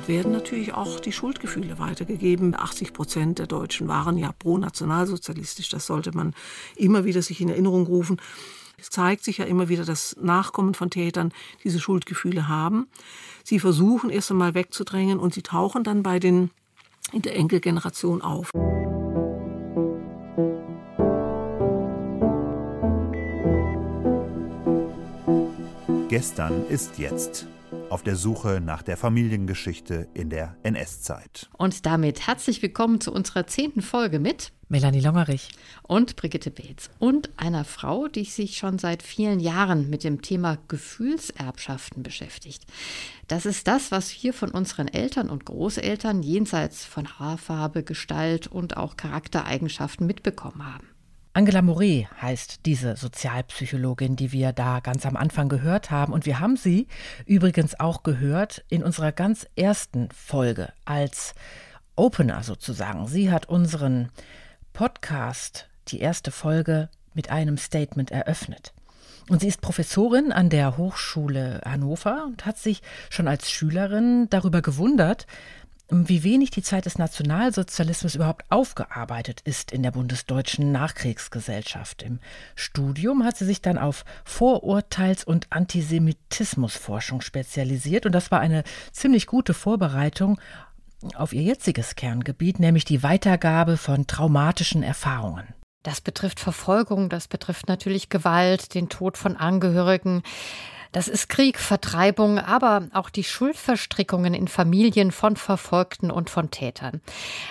Staat werden natürlich auch die Schuldgefühle weitergegeben. 80 Prozent der Deutschen waren ja pro-nationalsozialistisch. Das sollte man immer wieder sich in Erinnerung rufen. Es zeigt sich ja immer wieder, dass Nachkommen von Tätern diese Schuldgefühle haben. Sie versuchen erst einmal wegzudrängen und sie tauchen dann bei den in der Enkelgeneration auf. Gestern ist jetzt. Auf der Suche nach der Familiengeschichte in der NS-Zeit. Und damit herzlich willkommen zu unserer zehnten Folge mit Melanie Longerich und Brigitte Beetz und einer Frau, die sich schon seit vielen Jahren mit dem Thema Gefühlserbschaften beschäftigt. Das ist das, was wir von unseren Eltern und Großeltern jenseits von Haarfarbe, Gestalt und auch Charaktereigenschaften mitbekommen haben. Angela Moret heißt diese Sozialpsychologin, die wir da ganz am Anfang gehört haben. Und wir haben sie übrigens auch gehört in unserer ganz ersten Folge als Opener sozusagen. Sie hat unseren Podcast, die erste Folge, mit einem Statement eröffnet. Und sie ist Professorin an der Hochschule Hannover und hat sich schon als Schülerin darüber gewundert, wie wenig die Zeit des Nationalsozialismus überhaupt aufgearbeitet ist in der bundesdeutschen Nachkriegsgesellschaft. Im Studium hat sie sich dann auf Vorurteils- und Antisemitismusforschung spezialisiert und das war eine ziemlich gute Vorbereitung auf ihr jetziges Kerngebiet, nämlich die Weitergabe von traumatischen Erfahrungen. Das betrifft Verfolgung, das betrifft natürlich Gewalt, den Tod von Angehörigen. Das ist Krieg, Vertreibung, aber auch die Schuldverstrickungen in Familien von Verfolgten und von Tätern.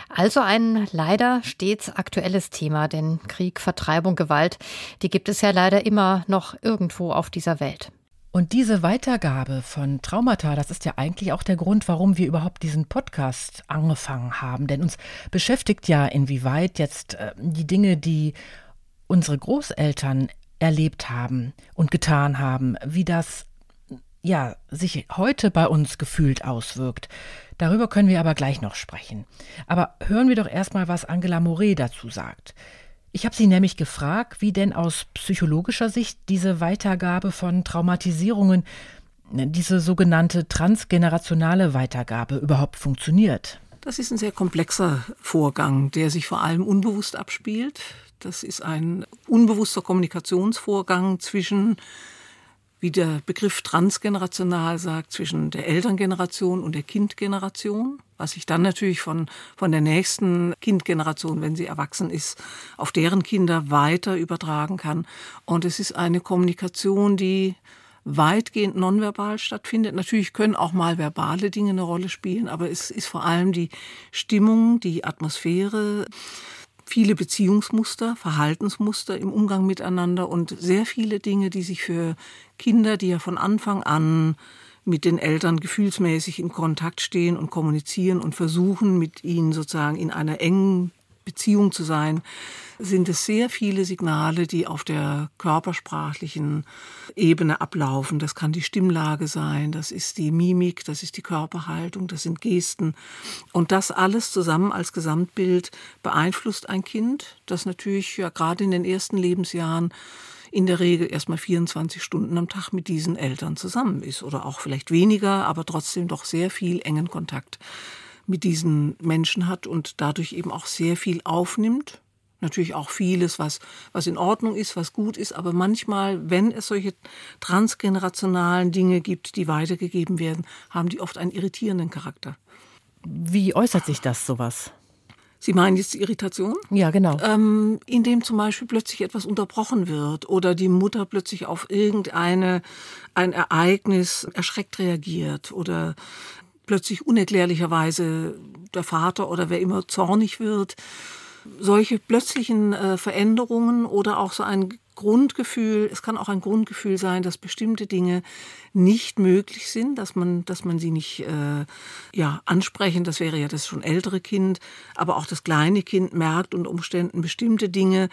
Also ein leider stets aktuelles Thema, denn Krieg, Vertreibung, Gewalt, die gibt es ja leider immer noch irgendwo auf dieser Welt. Und diese Weitergabe von Traumata, das ist ja eigentlich auch der Grund, warum wir überhaupt diesen Podcast angefangen haben. Denn uns beschäftigt ja, inwieweit jetzt äh, die Dinge, die unsere Großeltern erlebt haben und getan haben, wie das ja sich heute bei uns gefühlt auswirkt. Darüber können wir aber gleich noch sprechen. Aber hören wir doch erstmal, was Angela Moret dazu sagt. Ich habe sie nämlich gefragt, wie denn aus psychologischer Sicht diese Weitergabe von Traumatisierungen, diese sogenannte transgenerationale Weitergabe überhaupt funktioniert. Das ist ein sehr komplexer Vorgang, der sich vor allem unbewusst abspielt. Das ist ein unbewusster Kommunikationsvorgang zwischen, wie der Begriff transgenerational sagt, zwischen der Elterngeneration und der Kindgeneration, was sich dann natürlich von, von der nächsten Kindgeneration, wenn sie erwachsen ist, auf deren Kinder weiter übertragen kann. Und es ist eine Kommunikation, die weitgehend nonverbal stattfindet. Natürlich können auch mal verbale Dinge eine Rolle spielen, aber es ist vor allem die Stimmung, die Atmosphäre, viele Beziehungsmuster, Verhaltensmuster im Umgang miteinander und sehr viele Dinge, die sich für Kinder, die ja von Anfang an mit den Eltern gefühlsmäßig in Kontakt stehen und kommunizieren und versuchen, mit ihnen sozusagen in einer engen Beziehung zu sein, sind es sehr viele Signale, die auf der körpersprachlichen Ebene ablaufen. Das kann die Stimmlage sein, das ist die Mimik, das ist die Körperhaltung, das sind Gesten. Und das alles zusammen als Gesamtbild beeinflusst ein Kind, das natürlich ja gerade in den ersten Lebensjahren in der Regel erstmal 24 Stunden am Tag mit diesen Eltern zusammen ist oder auch vielleicht weniger, aber trotzdem doch sehr viel engen Kontakt mit diesen Menschen hat und dadurch eben auch sehr viel aufnimmt. Natürlich auch vieles, was, was in Ordnung ist, was gut ist, aber manchmal, wenn es solche transgenerationalen Dinge gibt, die weitergegeben werden, haben die oft einen irritierenden Charakter. Wie äußert sich das sowas? Sie meinen jetzt die Irritation? Ja, genau. Ähm, indem zum Beispiel plötzlich etwas unterbrochen wird oder die Mutter plötzlich auf irgendeine ein Ereignis erschreckt reagiert oder plötzlich unerklärlicherweise der Vater oder wer immer zornig wird. Solche plötzlichen äh, Veränderungen oder auch so ein Grundgefühl, es kann auch ein Grundgefühl sein, dass bestimmte Dinge nicht möglich sind, dass man, dass man sie nicht äh, ja, ansprechen, das wäre ja das schon ältere Kind, aber auch das kleine Kind merkt unter Umständen bestimmte Dinge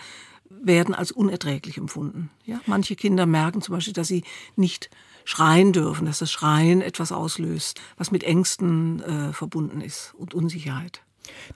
werden als unerträglich empfunden. Ja? Manche Kinder merken zum Beispiel, dass sie nicht schreien dürfen, dass das Schreien etwas auslöst, was mit Ängsten äh, verbunden ist und Unsicherheit.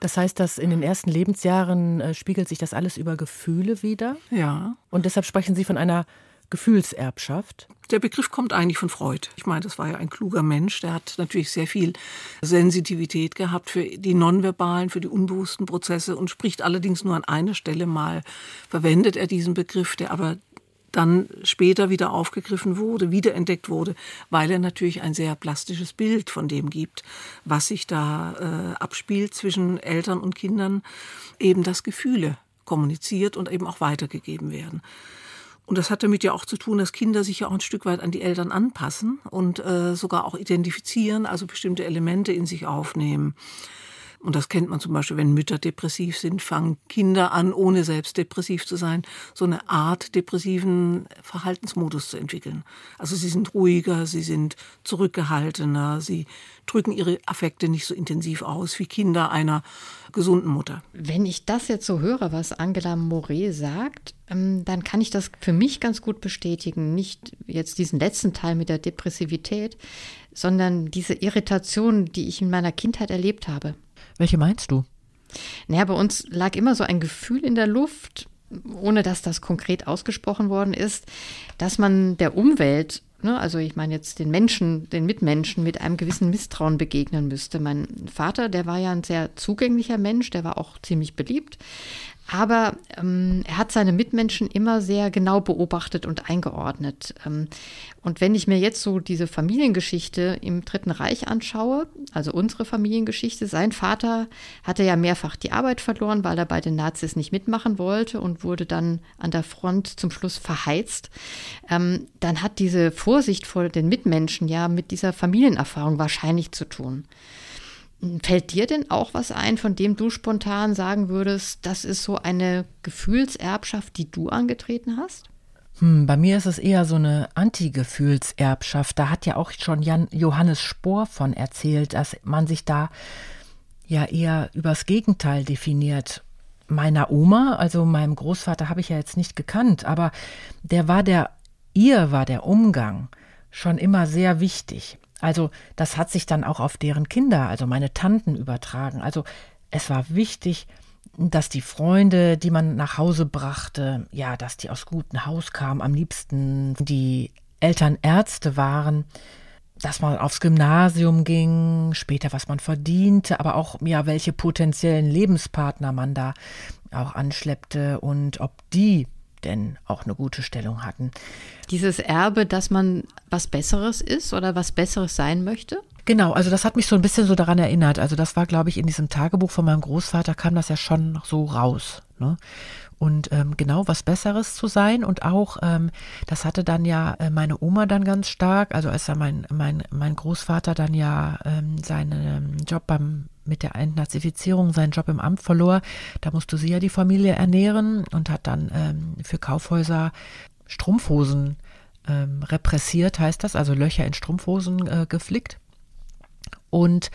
Das heißt, dass in den ersten Lebensjahren äh, spiegelt sich das alles über Gefühle wieder? Ja. Und deshalb sprechen Sie von einer Gefühlserbschaft? Der Begriff kommt eigentlich von Freud. Ich meine, das war ja ein kluger Mensch, der hat natürlich sehr viel Sensitivität gehabt für die nonverbalen, für die unbewussten Prozesse und spricht allerdings nur an einer Stelle mal, verwendet er diesen Begriff, der aber dann später wieder aufgegriffen wurde, wiederentdeckt wurde, weil er natürlich ein sehr plastisches Bild von dem gibt, was sich da äh, abspielt zwischen Eltern und Kindern, eben dass Gefühle kommuniziert und eben auch weitergegeben werden. Und das hat damit ja auch zu tun, dass Kinder sich ja auch ein Stück weit an die Eltern anpassen und äh, sogar auch identifizieren, also bestimmte Elemente in sich aufnehmen. Und das kennt man zum Beispiel, wenn Mütter depressiv sind, fangen Kinder an, ohne selbst depressiv zu sein, so eine Art depressiven Verhaltensmodus zu entwickeln. Also sie sind ruhiger, sie sind zurückgehaltener, sie drücken ihre Affekte nicht so intensiv aus wie Kinder einer gesunden Mutter. Wenn ich das jetzt so höre, was Angela Moret sagt, ähm, dann kann ich das für mich ganz gut bestätigen. Nicht jetzt diesen letzten Teil mit der Depressivität, sondern diese Irritation, die ich in meiner Kindheit erlebt habe. Welche meinst du? Naja, bei uns lag immer so ein Gefühl in der Luft, ohne dass das konkret ausgesprochen worden ist, dass man der Umwelt, ne, also ich meine jetzt den Menschen, den Mitmenschen mit einem gewissen Misstrauen begegnen müsste. Mein Vater, der war ja ein sehr zugänglicher Mensch, der war auch ziemlich beliebt. Aber ähm, er hat seine Mitmenschen immer sehr genau beobachtet und eingeordnet. Ähm, und wenn ich mir jetzt so diese Familiengeschichte im Dritten Reich anschaue, also unsere Familiengeschichte, sein Vater hatte ja mehrfach die Arbeit verloren, weil er bei den Nazis nicht mitmachen wollte und wurde dann an der Front zum Schluss verheizt. Ähm, dann hat diese Vorsicht vor den Mitmenschen ja mit dieser Familienerfahrung wahrscheinlich zu tun. Fällt dir denn auch was ein, von dem du spontan sagen würdest, das ist so eine Gefühlserbschaft, die du angetreten hast? Hm, bei mir ist es eher so eine Anti-Gefühlserbschaft. Da hat ja auch schon Jan Johannes Spohr von erzählt, dass man sich da ja eher übers Gegenteil definiert. Meiner Oma, also meinem Großvater, habe ich ja jetzt nicht gekannt, aber der war der, ihr war der Umgang schon immer sehr wichtig. Also das hat sich dann auch auf deren Kinder, also meine Tanten übertragen. Also es war wichtig, dass die Freunde, die man nach Hause brachte, ja, dass die aus gutem Haus kamen, am liebsten die Eltern Ärzte waren, dass man aufs Gymnasium ging, später was man verdiente, aber auch ja, welche potenziellen Lebenspartner man da auch anschleppte und ob die denn auch eine gute Stellung hatten. Dieses Erbe, dass man was Besseres ist oder was Besseres sein möchte? Genau, also das hat mich so ein bisschen so daran erinnert. Also das war, glaube ich, in diesem Tagebuch von meinem Großvater kam das ja schon so raus. Ne? Und ähm, genau was Besseres zu sein und auch, ähm, das hatte dann ja äh, meine Oma dann ganz stark, also als ja mein, mein, mein Großvater dann ja ähm, seinen Job beim mit der Entnazifizierung seinen Job im Amt verlor, da musste sie ja die Familie ernähren und hat dann ähm, für Kaufhäuser Strumpfhosen ähm, repressiert, heißt das, also Löcher in Strumpfhosen äh, geflickt. Und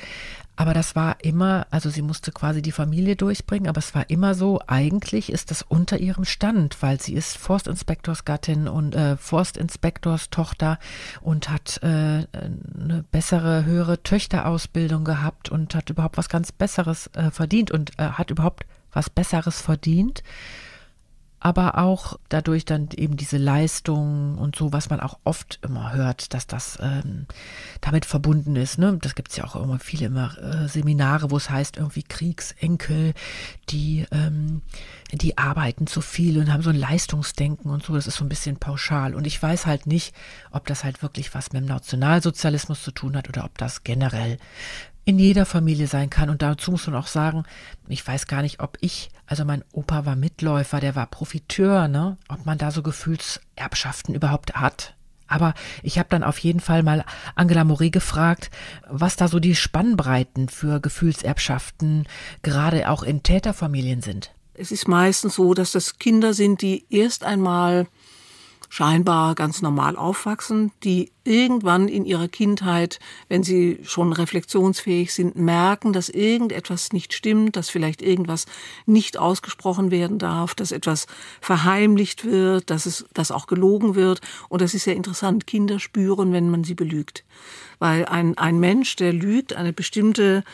aber das war immer, also sie musste quasi die Familie durchbringen, aber es war immer so, eigentlich ist das unter ihrem Stand, weil sie ist Forstinspektorsgattin und äh, Forstinspektorstochter und hat äh, eine bessere, höhere Töchterausbildung gehabt und hat überhaupt was ganz Besseres äh, verdient und äh, hat überhaupt was Besseres verdient aber auch dadurch dann eben diese Leistung und so, was man auch oft immer hört, dass das ähm, damit verbunden ist. Ne? Das gibt es ja auch immer viele immer äh, Seminare, wo es heißt, irgendwie Kriegsenkel, die, ähm, die arbeiten zu viel und haben so ein Leistungsdenken und so. Das ist so ein bisschen pauschal. Und ich weiß halt nicht, ob das halt wirklich was mit dem Nationalsozialismus zu tun hat oder ob das generell in jeder Familie sein kann. Und dazu muss man auch sagen, ich weiß gar nicht, ob ich, also mein Opa war Mitläufer, der war Profiteur, ne? Ob man da so Gefühlserbschaften überhaupt hat. Aber ich habe dann auf jeden Fall mal Angela Moret gefragt, was da so die Spannbreiten für Gefühlserbschaften gerade auch in Täterfamilien sind. Es ist meistens so, dass das Kinder sind, die erst einmal scheinbar ganz normal aufwachsen, die irgendwann in ihrer Kindheit, wenn sie schon reflexionsfähig sind, merken, dass irgendetwas nicht stimmt, dass vielleicht irgendwas nicht ausgesprochen werden darf, dass etwas verheimlicht wird, dass es, dass auch gelogen wird. Und das ist sehr interessant. Kinder spüren, wenn man sie belügt. Weil ein, ein Mensch, der lügt, eine bestimmte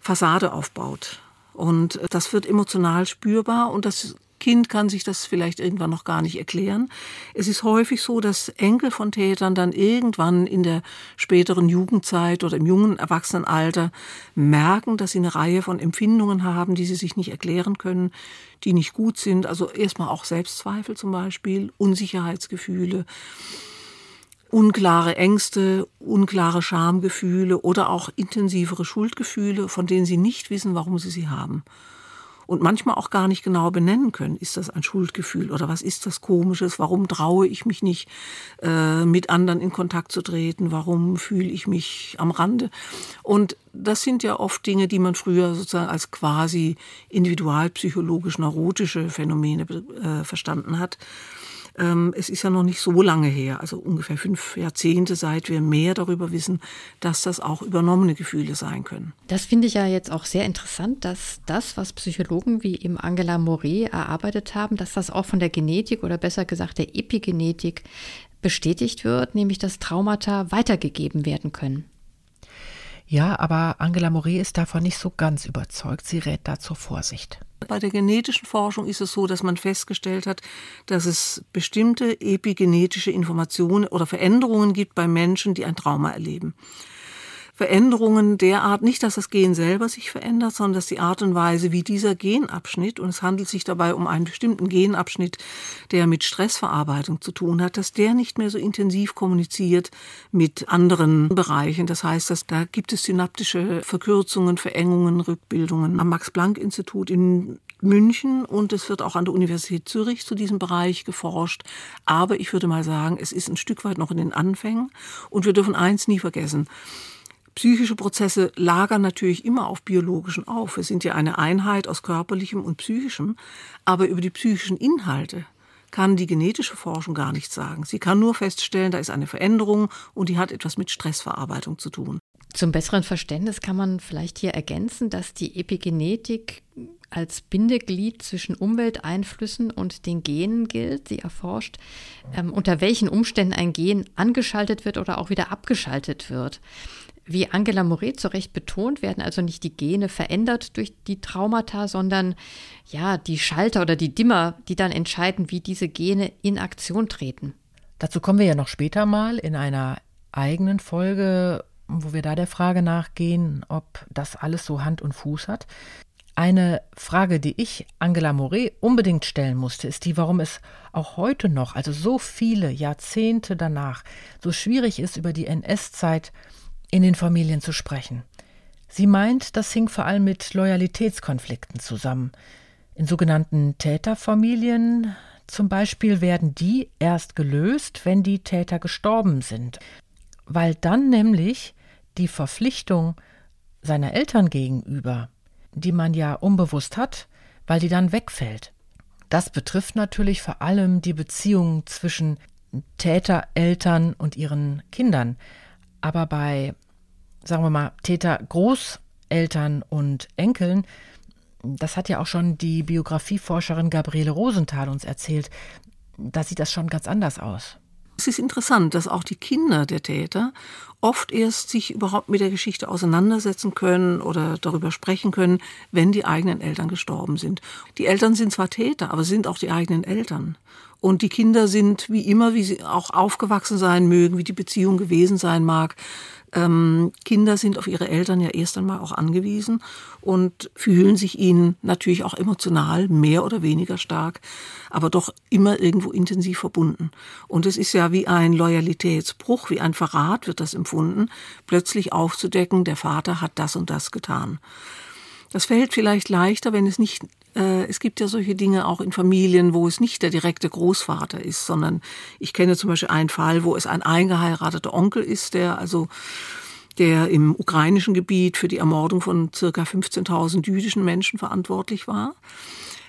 Fassade aufbaut. Und das wird emotional spürbar und das Kind kann sich das vielleicht irgendwann noch gar nicht erklären. Es ist häufig so, dass Enkel von Tätern dann irgendwann in der späteren Jugendzeit oder im jungen Erwachsenenalter merken, dass sie eine Reihe von Empfindungen haben, die sie sich nicht erklären können, die nicht gut sind. Also erstmal auch Selbstzweifel zum Beispiel, Unsicherheitsgefühle unklare Ängste, unklare Schamgefühle oder auch intensivere Schuldgefühle, von denen sie nicht wissen, warum sie sie haben. Und manchmal auch gar nicht genau benennen können, ist das ein Schuldgefühl oder was ist das Komisches, warum traue ich mich nicht, äh, mit anderen in Kontakt zu treten, warum fühle ich mich am Rande. Und das sind ja oft Dinge, die man früher sozusagen als quasi individualpsychologisch neurotische Phänomene äh, verstanden hat. Ähm, es ist ja noch nicht so lange her, also ungefähr fünf Jahrzehnte, seit wir mehr darüber wissen, dass das auch übernommene Gefühle sein können. Das finde ich ja jetzt auch sehr interessant, dass das, was Psychologen wie eben Angela Moret erarbeitet haben, dass das auch von der Genetik oder besser gesagt der Epigenetik bestätigt wird, nämlich dass Traumata weitergegeben werden können. Ja, aber Angela Moret ist davon nicht so ganz überzeugt. Sie rät da zur Vorsicht. Bei der genetischen Forschung ist es so, dass man festgestellt hat, dass es bestimmte epigenetische Informationen oder Veränderungen gibt bei Menschen, die ein Trauma erleben. Veränderungen derart, nicht, dass das Gen selber sich verändert, sondern dass die Art und Weise, wie dieser Genabschnitt, und es handelt sich dabei um einen bestimmten Genabschnitt, der mit Stressverarbeitung zu tun hat, dass der nicht mehr so intensiv kommuniziert mit anderen Bereichen. Das heißt, dass da gibt es synaptische Verkürzungen, Verengungen, Rückbildungen. Am Max-Planck-Institut in München und es wird auch an der Universität Zürich zu diesem Bereich geforscht. Aber ich würde mal sagen, es ist ein Stück weit noch in den Anfängen und wir dürfen eins nie vergessen. Psychische Prozesse lagern natürlich immer auf biologischen auf. Wir sind ja eine Einheit aus körperlichem und psychischem, aber über die psychischen Inhalte kann die genetische Forschung gar nichts sagen. Sie kann nur feststellen, da ist eine Veränderung und die hat etwas mit Stressverarbeitung zu tun. Zum besseren Verständnis kann man vielleicht hier ergänzen, dass die Epigenetik als Bindeglied zwischen Umwelteinflüssen und den Genen gilt. Sie erforscht, ähm, unter welchen Umständen ein Gen angeschaltet wird oder auch wieder abgeschaltet wird. Wie Angela Moret zu Recht betont, werden also nicht die Gene verändert durch die Traumata, sondern ja, die Schalter oder die Dimmer, die dann entscheiden, wie diese Gene in Aktion treten. Dazu kommen wir ja noch später mal in einer eigenen Folge, wo wir da der Frage nachgehen, ob das alles so Hand und Fuß hat. Eine Frage, die ich Angela Moret unbedingt stellen musste, ist die, warum es auch heute noch, also so viele Jahrzehnte danach, so schwierig ist, über die NS-Zeit in den Familien zu sprechen. Sie meint, das hing vor allem mit Loyalitätskonflikten zusammen. In sogenannten Täterfamilien zum Beispiel werden die erst gelöst, wenn die Täter gestorben sind, weil dann nämlich die Verpflichtung seiner Eltern gegenüber, die man ja unbewusst hat, weil die dann wegfällt. Das betrifft natürlich vor allem die Beziehung zwischen Täter, Eltern und ihren Kindern. Aber bei, sagen wir mal, Täter, Großeltern und Enkeln, das hat ja auch schon die Biografieforscherin Gabriele Rosenthal uns erzählt, da sieht das schon ganz anders aus. Es ist interessant, dass auch die Kinder der Täter oft erst sich überhaupt mit der Geschichte auseinandersetzen können oder darüber sprechen können, wenn die eigenen Eltern gestorben sind. Die Eltern sind zwar Täter, aber sind auch die eigenen Eltern. Und die Kinder sind wie immer, wie sie auch aufgewachsen sein mögen, wie die Beziehung gewesen sein mag, ähm, Kinder sind auf ihre Eltern ja erst einmal auch angewiesen und fühlen sich ihnen natürlich auch emotional mehr oder weniger stark, aber doch immer irgendwo intensiv verbunden. Und es ist ja wie ein Loyalitätsbruch, wie ein Verrat wird das empfunden, plötzlich aufzudecken, der Vater hat das und das getan. Das fällt vielleicht leichter, wenn es nicht es gibt ja solche Dinge auch in Familien, wo es nicht der direkte Großvater ist, sondern ich kenne zum Beispiel einen Fall, wo es ein eingeheirateter Onkel ist, der also der im ukrainischen Gebiet für die Ermordung von circa 15.000 jüdischen Menschen verantwortlich war.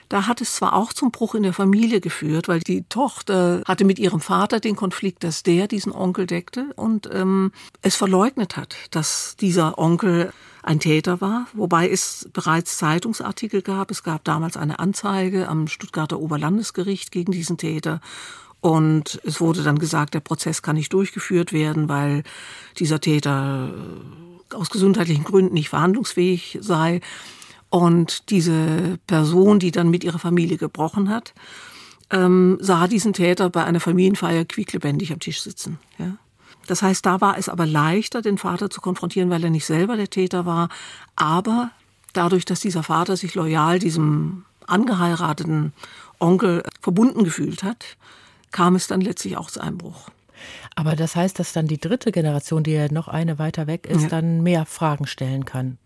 Da hat es zwar auch zum Bruch in der Familie geführt, weil die Tochter hatte mit ihrem Vater den Konflikt, dass der diesen Onkel deckte und ähm, es verleugnet hat, dass dieser Onkel ein Täter war, wobei es bereits Zeitungsartikel gab. Es gab damals eine Anzeige am Stuttgarter Oberlandesgericht gegen diesen Täter. Und es wurde dann gesagt, der Prozess kann nicht durchgeführt werden, weil dieser Täter äh, aus gesundheitlichen Gründen nicht verhandlungsfähig sei. Und diese Person, die dann mit ihrer Familie gebrochen hat, ähm, sah diesen Täter bei einer Familienfeier quieklebendig am Tisch sitzen. Ja. Das heißt, da war es aber leichter, den Vater zu konfrontieren, weil er nicht selber der Täter war. Aber dadurch, dass dieser Vater sich loyal diesem angeheirateten Onkel verbunden gefühlt hat, kam es dann letztlich auch zu einem Bruch. Aber das heißt, dass dann die dritte Generation, die ja noch eine weiter weg ist, ja. dann mehr Fragen stellen kann.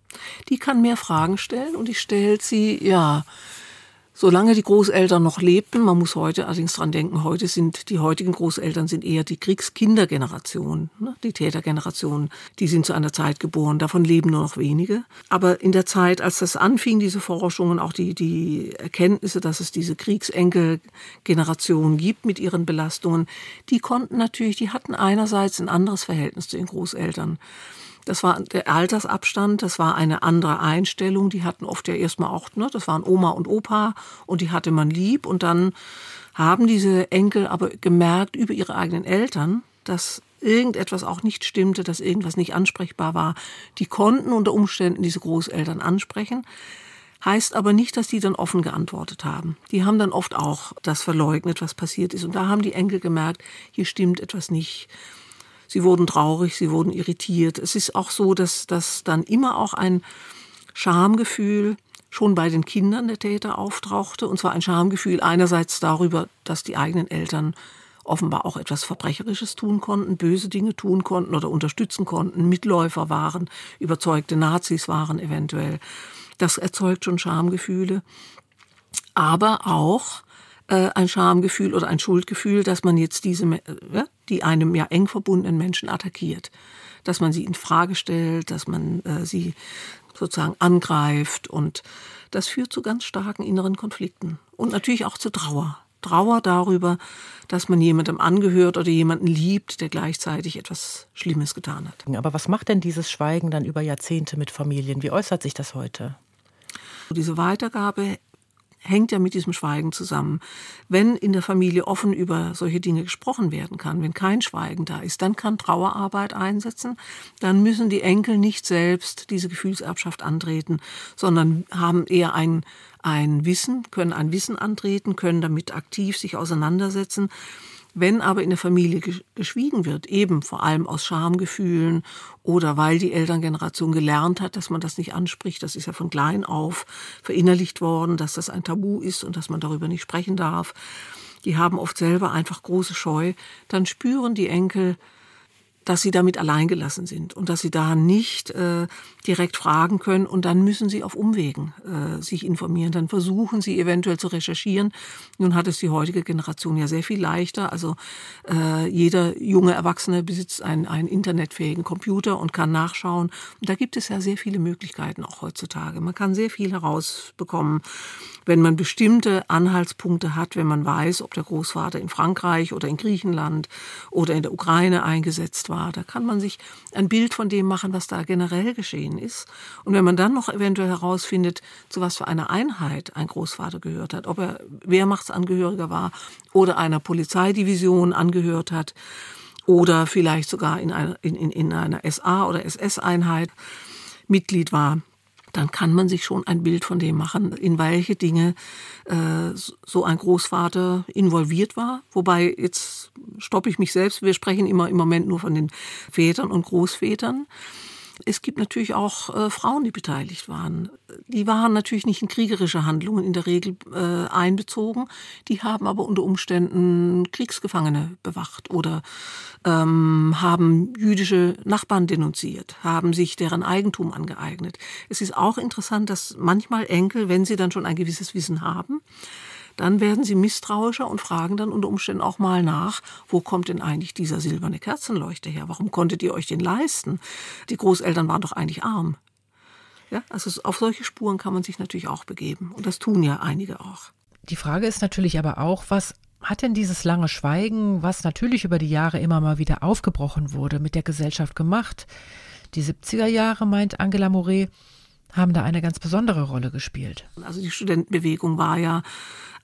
Die kann mehr Fragen stellen und die stellt sie, ja, solange die Großeltern noch lebten, man muss heute allerdings dran denken, heute sind die heutigen Großeltern sind eher die Kriegskindergeneration, ne, die Tätergeneration, die sind zu einer Zeit geboren, davon leben nur noch wenige. Aber in der Zeit, als das anfing, diese Forschungen, auch die, die Erkenntnisse, dass es diese Kriegsenkelgeneration gibt mit ihren Belastungen, die konnten natürlich, die hatten einerseits ein anderes Verhältnis zu den Großeltern. Das war der Altersabstand, das war eine andere Einstellung. Die hatten oft ja erstmal auch, ne, das waren Oma und Opa und die hatte man lieb. Und dann haben diese Enkel aber gemerkt über ihre eigenen Eltern, dass irgendetwas auch nicht stimmte, dass irgendwas nicht ansprechbar war. Die konnten unter Umständen diese Großeltern ansprechen. Heißt aber nicht, dass die dann offen geantwortet haben. Die haben dann oft auch das verleugnet, was passiert ist. Und da haben die Enkel gemerkt, hier stimmt etwas nicht. Sie wurden traurig, sie wurden irritiert. Es ist auch so, dass, dass dann immer auch ein Schamgefühl schon bei den Kindern der Täter auftauchte. Und zwar ein Schamgefühl einerseits darüber, dass die eigenen Eltern offenbar auch etwas Verbrecherisches tun konnten, böse Dinge tun konnten oder unterstützen konnten, Mitläufer waren, überzeugte Nazis waren eventuell. Das erzeugt schon Schamgefühle. Aber auch äh, ein Schamgefühl oder ein Schuldgefühl, dass man jetzt diese, äh, die einem ja eng verbundenen Menschen attackiert, dass man sie in Frage stellt, dass man äh, sie sozusagen angreift und das führt zu ganz starken inneren Konflikten und natürlich auch zu Trauer. Trauer darüber, dass man jemandem angehört oder jemanden liebt, der gleichzeitig etwas Schlimmes getan hat. Aber was macht denn dieses Schweigen dann über Jahrzehnte mit Familien? Wie äußert sich das heute? Diese Weitergabe hängt ja mit diesem Schweigen zusammen. Wenn in der Familie offen über solche Dinge gesprochen werden kann, wenn kein Schweigen da ist, dann kann Trauerarbeit einsetzen. Dann müssen die Enkel nicht selbst diese Gefühlserbschaft antreten, sondern haben eher ein, ein Wissen, können ein Wissen antreten, können damit aktiv sich auseinandersetzen wenn aber in der Familie geschwiegen wird, eben vor allem aus Schamgefühlen oder weil die Elterngeneration gelernt hat, dass man das nicht anspricht, das ist ja von klein auf verinnerlicht worden, dass das ein Tabu ist und dass man darüber nicht sprechen darf, die haben oft selber einfach große Scheu, dann spüren die Enkel, dass sie damit alleingelassen sind und dass sie da nicht äh, direkt fragen können und dann müssen sie auf Umwegen äh, sich informieren. Dann versuchen sie eventuell zu recherchieren. Nun hat es die heutige Generation ja sehr viel leichter. Also äh, jeder junge Erwachsene besitzt einen, einen internetfähigen Computer und kann nachschauen. Und da gibt es ja sehr viele Möglichkeiten auch heutzutage. Man kann sehr viel herausbekommen wenn man bestimmte Anhaltspunkte hat, wenn man weiß, ob der Großvater in Frankreich oder in Griechenland oder in der Ukraine eingesetzt war, da kann man sich ein Bild von dem machen, was da generell geschehen ist. Und wenn man dann noch eventuell herausfindet, zu was für einer Einheit ein Großvater gehört hat, ob er Wehrmachtsangehöriger war oder einer Polizeidivision angehört hat oder vielleicht sogar in einer, in, in, in einer SA oder SS-Einheit Mitglied war, dann kann man sich schon ein Bild von dem machen, in welche Dinge äh, so ein Großvater involviert war. Wobei, jetzt stoppe ich mich selbst, wir sprechen immer im Moment nur von den Vätern und Großvätern. Es gibt natürlich auch äh, Frauen, die beteiligt waren. Die waren natürlich nicht in kriegerische Handlungen in der Regel äh, einbezogen. Die haben aber unter Umständen Kriegsgefangene bewacht oder ähm, haben jüdische Nachbarn denunziert, haben sich deren Eigentum angeeignet. Es ist auch interessant, dass manchmal Enkel, wenn sie dann schon ein gewisses Wissen haben, dann werden sie misstrauischer und fragen dann unter Umständen auch mal nach, wo kommt denn eigentlich dieser silberne Kerzenleuchter her? Warum konntet ihr euch den leisten? Die Großeltern waren doch eigentlich arm. Ja, also auf solche Spuren kann man sich natürlich auch begeben. Und das tun ja einige auch. Die Frage ist natürlich aber auch, was hat denn dieses lange Schweigen, was natürlich über die Jahre immer mal wieder aufgebrochen wurde, mit der Gesellschaft gemacht? Die 70er Jahre, meint Angela Moret, haben da eine ganz besondere Rolle gespielt. Also die Studentenbewegung war ja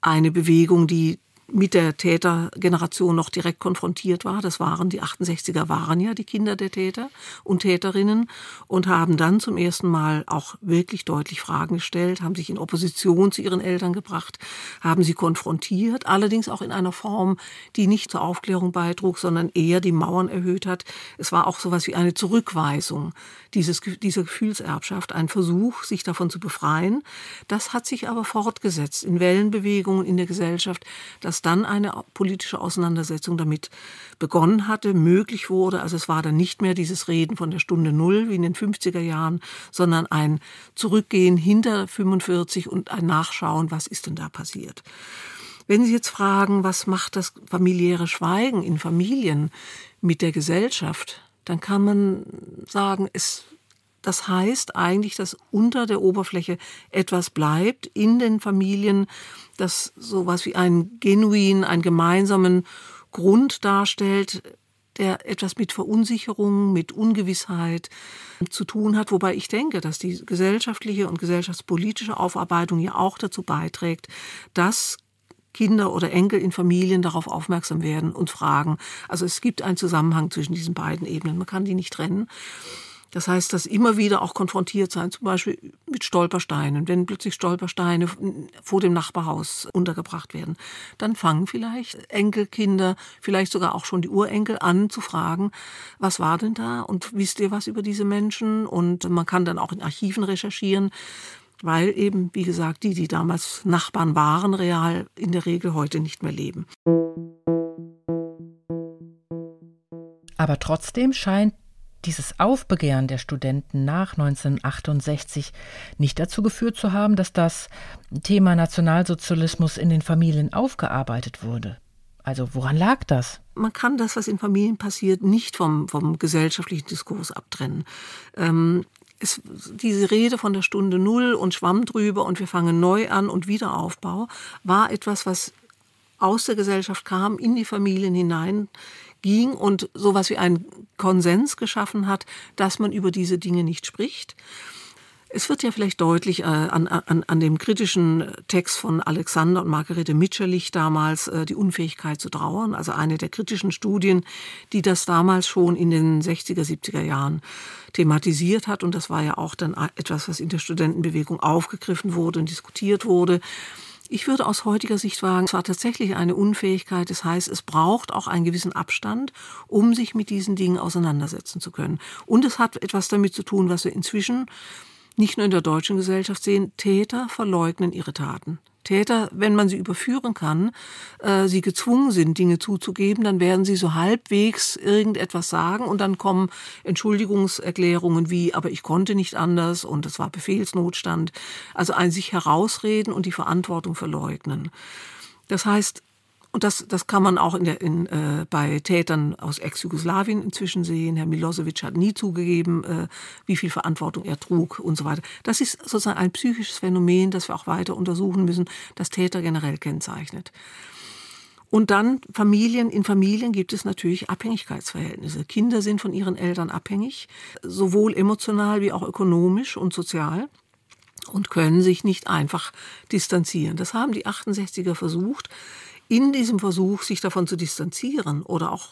eine Bewegung, die mit der Tätergeneration noch direkt konfrontiert war. Das waren die 68er waren ja die Kinder der Täter und Täterinnen und haben dann zum ersten Mal auch wirklich deutlich Fragen gestellt, haben sich in Opposition zu ihren Eltern gebracht, haben sie konfrontiert, allerdings auch in einer Form, die nicht zur Aufklärung beitrug, sondern eher die Mauern erhöht hat. Es war auch sowas wie eine Zurückweisung dieses, dieser Gefühlserbschaft, ein Versuch, sich davon zu befreien. Das hat sich aber fortgesetzt in Wellenbewegungen in der Gesellschaft, dass dann eine politische Auseinandersetzung damit begonnen hatte, möglich wurde. Also es war dann nicht mehr dieses Reden von der Stunde Null wie in den 50er Jahren, sondern ein Zurückgehen hinter 45 und ein Nachschauen, was ist denn da passiert. Wenn Sie jetzt fragen, was macht das familiäre Schweigen in Familien mit der Gesellschaft, dann kann man sagen, es das heißt eigentlich, dass unter der Oberfläche etwas bleibt in den Familien, das sowas wie einen genuin, einen gemeinsamen Grund darstellt, der etwas mit Verunsicherung, mit Ungewissheit zu tun hat. Wobei ich denke, dass die gesellschaftliche und gesellschaftspolitische Aufarbeitung ja auch dazu beiträgt, dass Kinder oder Enkel in Familien darauf aufmerksam werden und fragen. Also es gibt einen Zusammenhang zwischen diesen beiden Ebenen. Man kann die nicht trennen. Das heißt, dass immer wieder auch konfrontiert sein, zum Beispiel mit Stolpersteinen. Wenn plötzlich Stolpersteine vor dem Nachbarhaus untergebracht werden, dann fangen vielleicht Enkelkinder, vielleicht sogar auch schon die Urenkel an zu fragen, was war denn da und wisst ihr was über diese Menschen? Und man kann dann auch in Archiven recherchieren, weil eben, wie gesagt, die, die damals Nachbarn waren, real in der Regel heute nicht mehr leben. Aber trotzdem scheint dieses Aufbegehren der Studenten nach 1968 nicht dazu geführt zu haben, dass das Thema Nationalsozialismus in den Familien aufgearbeitet wurde. Also woran lag das? Man kann das, was in Familien passiert, nicht vom, vom gesellschaftlichen Diskurs abtrennen. Ähm, es, diese Rede von der Stunde Null und Schwamm drüber und wir fangen neu an und Wiederaufbau war etwas, was aus der Gesellschaft kam, in die Familien hinein ging und sowas wie einen Konsens geschaffen hat, dass man über diese Dinge nicht spricht. Es wird ja vielleicht deutlich äh, an, an, an dem kritischen Text von Alexander und Margarete Mitscherlich damals äh, die Unfähigkeit zu trauern, also eine der kritischen Studien, die das damals schon in den 60er, 70er Jahren thematisiert hat. Und das war ja auch dann etwas, was in der Studentenbewegung aufgegriffen wurde und diskutiert wurde. Ich würde aus heutiger Sicht sagen, es war tatsächlich eine Unfähigkeit. Das heißt, es braucht auch einen gewissen Abstand, um sich mit diesen Dingen auseinandersetzen zu können. Und es hat etwas damit zu tun, was wir inzwischen nicht nur in der deutschen Gesellschaft sehen. Täter verleugnen ihre Taten. Täter, wenn man sie überführen kann, äh, sie gezwungen sind, Dinge zuzugeben, dann werden sie so halbwegs irgendetwas sagen und dann kommen Entschuldigungserklärungen wie, aber ich konnte nicht anders und es war Befehlsnotstand. Also ein sich herausreden und die Verantwortung verleugnen. Das heißt, und das, das kann man auch in der, in, äh, bei Tätern aus Ex-Jugoslawien inzwischen sehen. Herr Milosevic hat nie zugegeben, äh, wie viel Verantwortung er trug und so weiter. Das ist sozusagen ein psychisches Phänomen, das wir auch weiter untersuchen müssen, das Täter generell kennzeichnet. Und dann Familien, in Familien gibt es natürlich Abhängigkeitsverhältnisse. Kinder sind von ihren Eltern abhängig, sowohl emotional wie auch ökonomisch und sozial und können sich nicht einfach distanzieren. Das haben die 68er versucht in diesem Versuch, sich davon zu distanzieren oder auch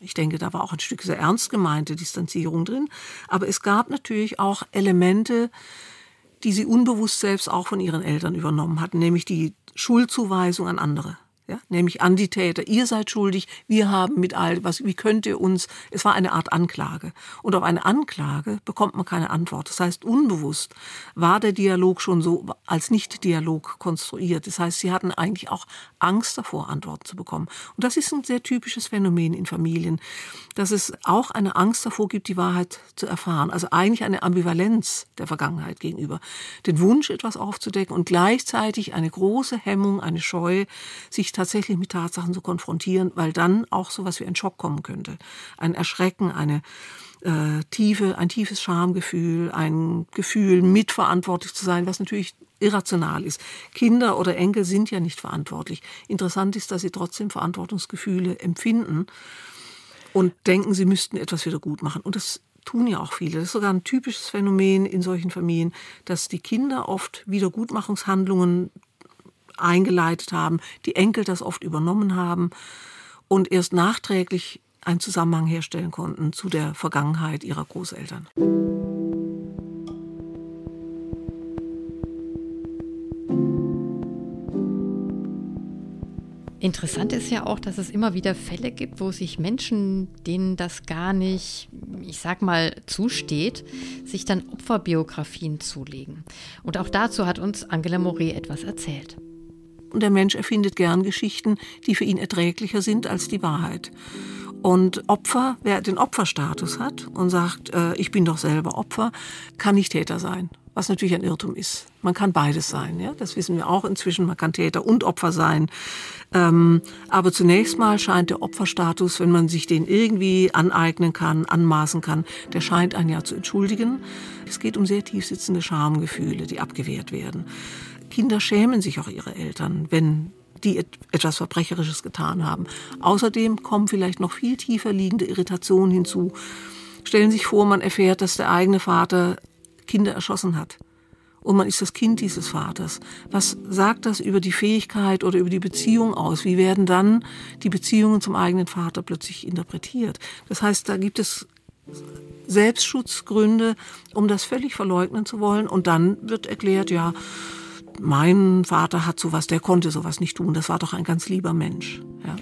ich denke, da war auch ein Stück sehr ernst gemeinte Distanzierung drin. Aber es gab natürlich auch Elemente, die sie unbewusst selbst auch von ihren Eltern übernommen hatten, nämlich die Schuldzuweisung an andere ja, nämlich an die Täter. Ihr seid schuldig, wir haben mit all was, wie könnt ihr uns, es war eine Art Anklage. Und auf eine Anklage bekommt man keine Antwort. Das heißt, unbewusst war der Dialog schon so als Nicht-Dialog konstruiert. Das heißt, sie hatten eigentlich auch Angst davor, Antworten zu bekommen. Und das ist ein sehr typisches Phänomen in Familien, dass es auch eine Angst davor gibt, die Wahrheit zu erfahren. Also eigentlich eine Ambivalenz der Vergangenheit gegenüber. Den Wunsch, etwas aufzudecken und gleichzeitig eine große Hemmung, eine Scheu, sich tatsächlich mit Tatsachen zu konfrontieren, weil dann auch sowas wie ein Schock kommen könnte. Ein Erschrecken, eine äh, tiefe, ein tiefes Schamgefühl, ein Gefühl, mitverantwortlich zu sein, was natürlich irrational ist. Kinder oder Enkel sind ja nicht verantwortlich. Interessant ist, dass sie trotzdem Verantwortungsgefühle empfinden und denken, sie müssten etwas wieder gut machen. Und das tun ja auch viele. Das ist sogar ein typisches Phänomen in solchen Familien, dass die Kinder oft Wiedergutmachungshandlungen eingeleitet haben, die Enkel das oft übernommen haben und erst nachträglich einen Zusammenhang herstellen konnten zu der Vergangenheit ihrer Großeltern. Interessant ist ja auch, dass es immer wieder Fälle gibt, wo sich Menschen, denen das gar nicht, ich sag mal, zusteht, sich dann Opferbiografien zulegen. Und auch dazu hat uns Angela Moret etwas erzählt. Und der Mensch erfindet gern Geschichten, die für ihn erträglicher sind als die Wahrheit. Und Opfer, wer den Opferstatus hat und sagt, äh, ich bin doch selber Opfer, kann nicht Täter sein was natürlich ein Irrtum ist. Man kann beides sein, ja? das wissen wir auch inzwischen. Man kann Täter und Opfer sein. Ähm, aber zunächst mal scheint der Opferstatus, wenn man sich den irgendwie aneignen kann, anmaßen kann, der scheint einen ja zu entschuldigen. Es geht um sehr tief sitzende Schamgefühle, die abgewehrt werden. Kinder schämen sich auch ihre Eltern, wenn die etwas Verbrecherisches getan haben. Außerdem kommen vielleicht noch viel tiefer liegende Irritationen hinzu. Stellen Sie sich vor, man erfährt, dass der eigene Vater Kinder erschossen hat. Und man ist das Kind dieses Vaters. Was sagt das über die Fähigkeit oder über die Beziehung aus? Wie werden dann die Beziehungen zum eigenen Vater plötzlich interpretiert? Das heißt, da gibt es Selbstschutzgründe, um das völlig verleugnen zu wollen. Und dann wird erklärt, ja, mein Vater hat sowas, der konnte sowas nicht tun. Das war doch ein ganz lieber Mensch. Ja.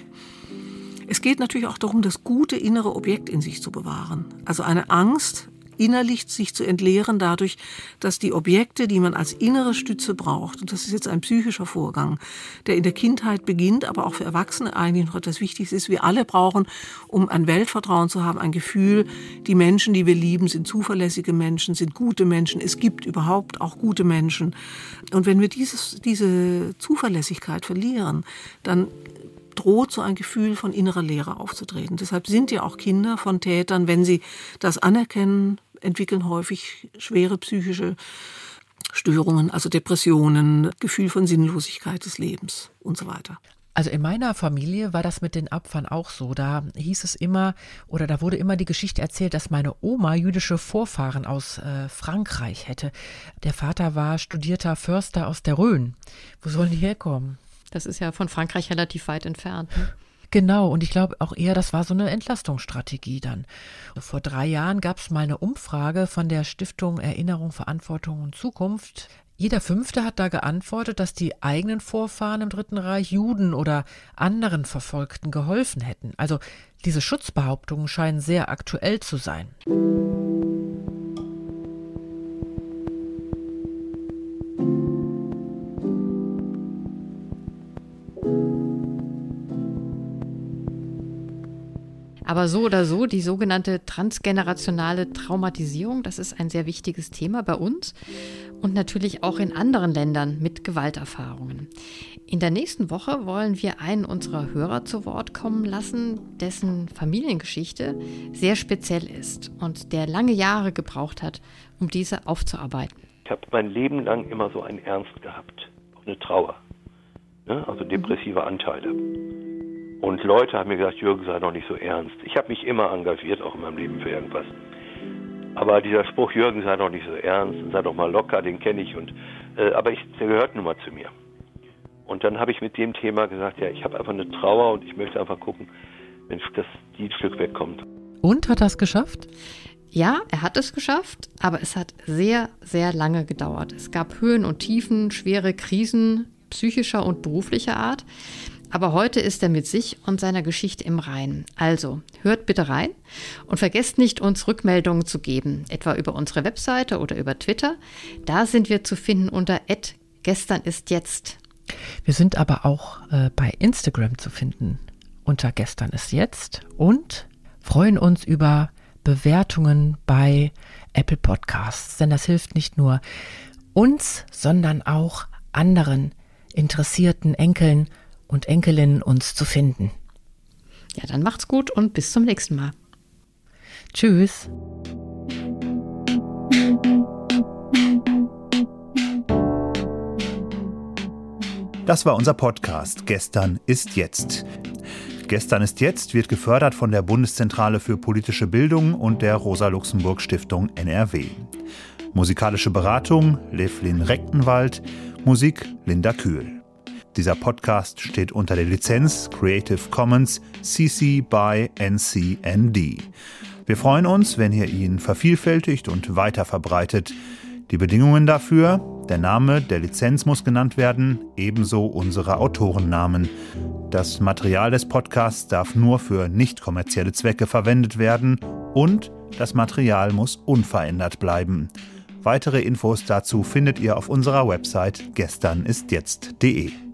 Es geht natürlich auch darum, das gute innere Objekt in sich zu bewahren. Also eine Angst innerlich sich zu entleeren dadurch, dass die Objekte, die man als innere Stütze braucht, und das ist jetzt ein psychischer Vorgang, der in der Kindheit beginnt, aber auch für Erwachsene eigentlich noch etwas Wichtiges ist, wir alle brauchen, um ein Weltvertrauen zu haben, ein Gefühl, die Menschen, die wir lieben, sind zuverlässige Menschen, sind gute Menschen, es gibt überhaupt auch gute Menschen. Und wenn wir dieses, diese Zuverlässigkeit verlieren, dann droht so ein Gefühl von innerer Leere aufzutreten. Deshalb sind ja auch Kinder von Tätern, wenn sie das anerkennen, entwickeln häufig schwere psychische Störungen, also Depressionen, Gefühl von Sinnlosigkeit des Lebens und so weiter. Also in meiner Familie war das mit den Opfern auch so. Da hieß es immer oder da wurde immer die Geschichte erzählt, dass meine Oma jüdische Vorfahren aus äh, Frankreich hätte. Der Vater war studierter Förster aus der Rhön. Wo sollen die herkommen? Das ist ja von Frankreich relativ weit entfernt. Ne? Genau, und ich glaube auch eher, das war so eine Entlastungsstrategie dann. Vor drei Jahren gab es mal eine Umfrage von der Stiftung Erinnerung, Verantwortung und Zukunft. Jeder Fünfte hat da geantwortet, dass die eigenen Vorfahren im Dritten Reich Juden oder anderen Verfolgten geholfen hätten. Also diese Schutzbehauptungen scheinen sehr aktuell zu sein. Aber so oder so, die sogenannte transgenerationale Traumatisierung, das ist ein sehr wichtiges Thema bei uns und natürlich auch in anderen Ländern mit Gewalterfahrungen. In der nächsten Woche wollen wir einen unserer Hörer zu Wort kommen lassen, dessen Familiengeschichte sehr speziell ist und der lange Jahre gebraucht hat, um diese aufzuarbeiten. Ich habe mein Leben lang immer so einen Ernst gehabt, eine Trauer, ne? also depressive Anteile. Und Leute haben mir gesagt, Jürgen, sei doch nicht so ernst. Ich habe mich immer engagiert, auch in meinem Leben für irgendwas. Aber dieser Spruch, Jürgen, sei doch nicht so ernst, sei doch mal locker, den kenne ich. Und, äh, aber ich, der gehört nun mal zu mir. Und dann habe ich mit dem Thema gesagt, ja, ich habe einfach eine Trauer und ich möchte einfach gucken, wenn das die Stück wegkommt. Und hat das geschafft? Ja, er hat es geschafft, aber es hat sehr, sehr lange gedauert. Es gab Höhen und Tiefen, schwere Krisen psychischer und beruflicher Art. Aber heute ist er mit sich und seiner Geschichte im Reinen. Also, hört bitte rein und vergesst nicht, uns Rückmeldungen zu geben, etwa über unsere Webseite oder über Twitter. Da sind wir zu finden unter gestern ist jetzt. Wir sind aber auch äh, bei Instagram zu finden unter gestern ist jetzt und freuen uns über Bewertungen bei Apple Podcasts, denn das hilft nicht nur uns, sondern auch anderen interessierten Enkeln und Enkelinnen uns zu finden. Ja, dann macht's gut und bis zum nächsten Mal. Tschüss. Das war unser Podcast Gestern ist jetzt. Gestern ist jetzt wird gefördert von der Bundeszentrale für politische Bildung und der Rosa-Luxemburg Stiftung NRW. Musikalische Beratung Levlin Rechtenwald, Musik Linda Kühl. Dieser Podcast steht unter der Lizenz Creative Commons CC by NCND. Wir freuen uns, wenn ihr ihn vervielfältigt und weiter verbreitet. Die Bedingungen dafür, der Name der Lizenz muss genannt werden, ebenso unsere Autorennamen. Das Material des Podcasts darf nur für nicht kommerzielle Zwecke verwendet werden und das Material muss unverändert bleiben. Weitere Infos dazu findet ihr auf unserer Website gesternistjetzt.de.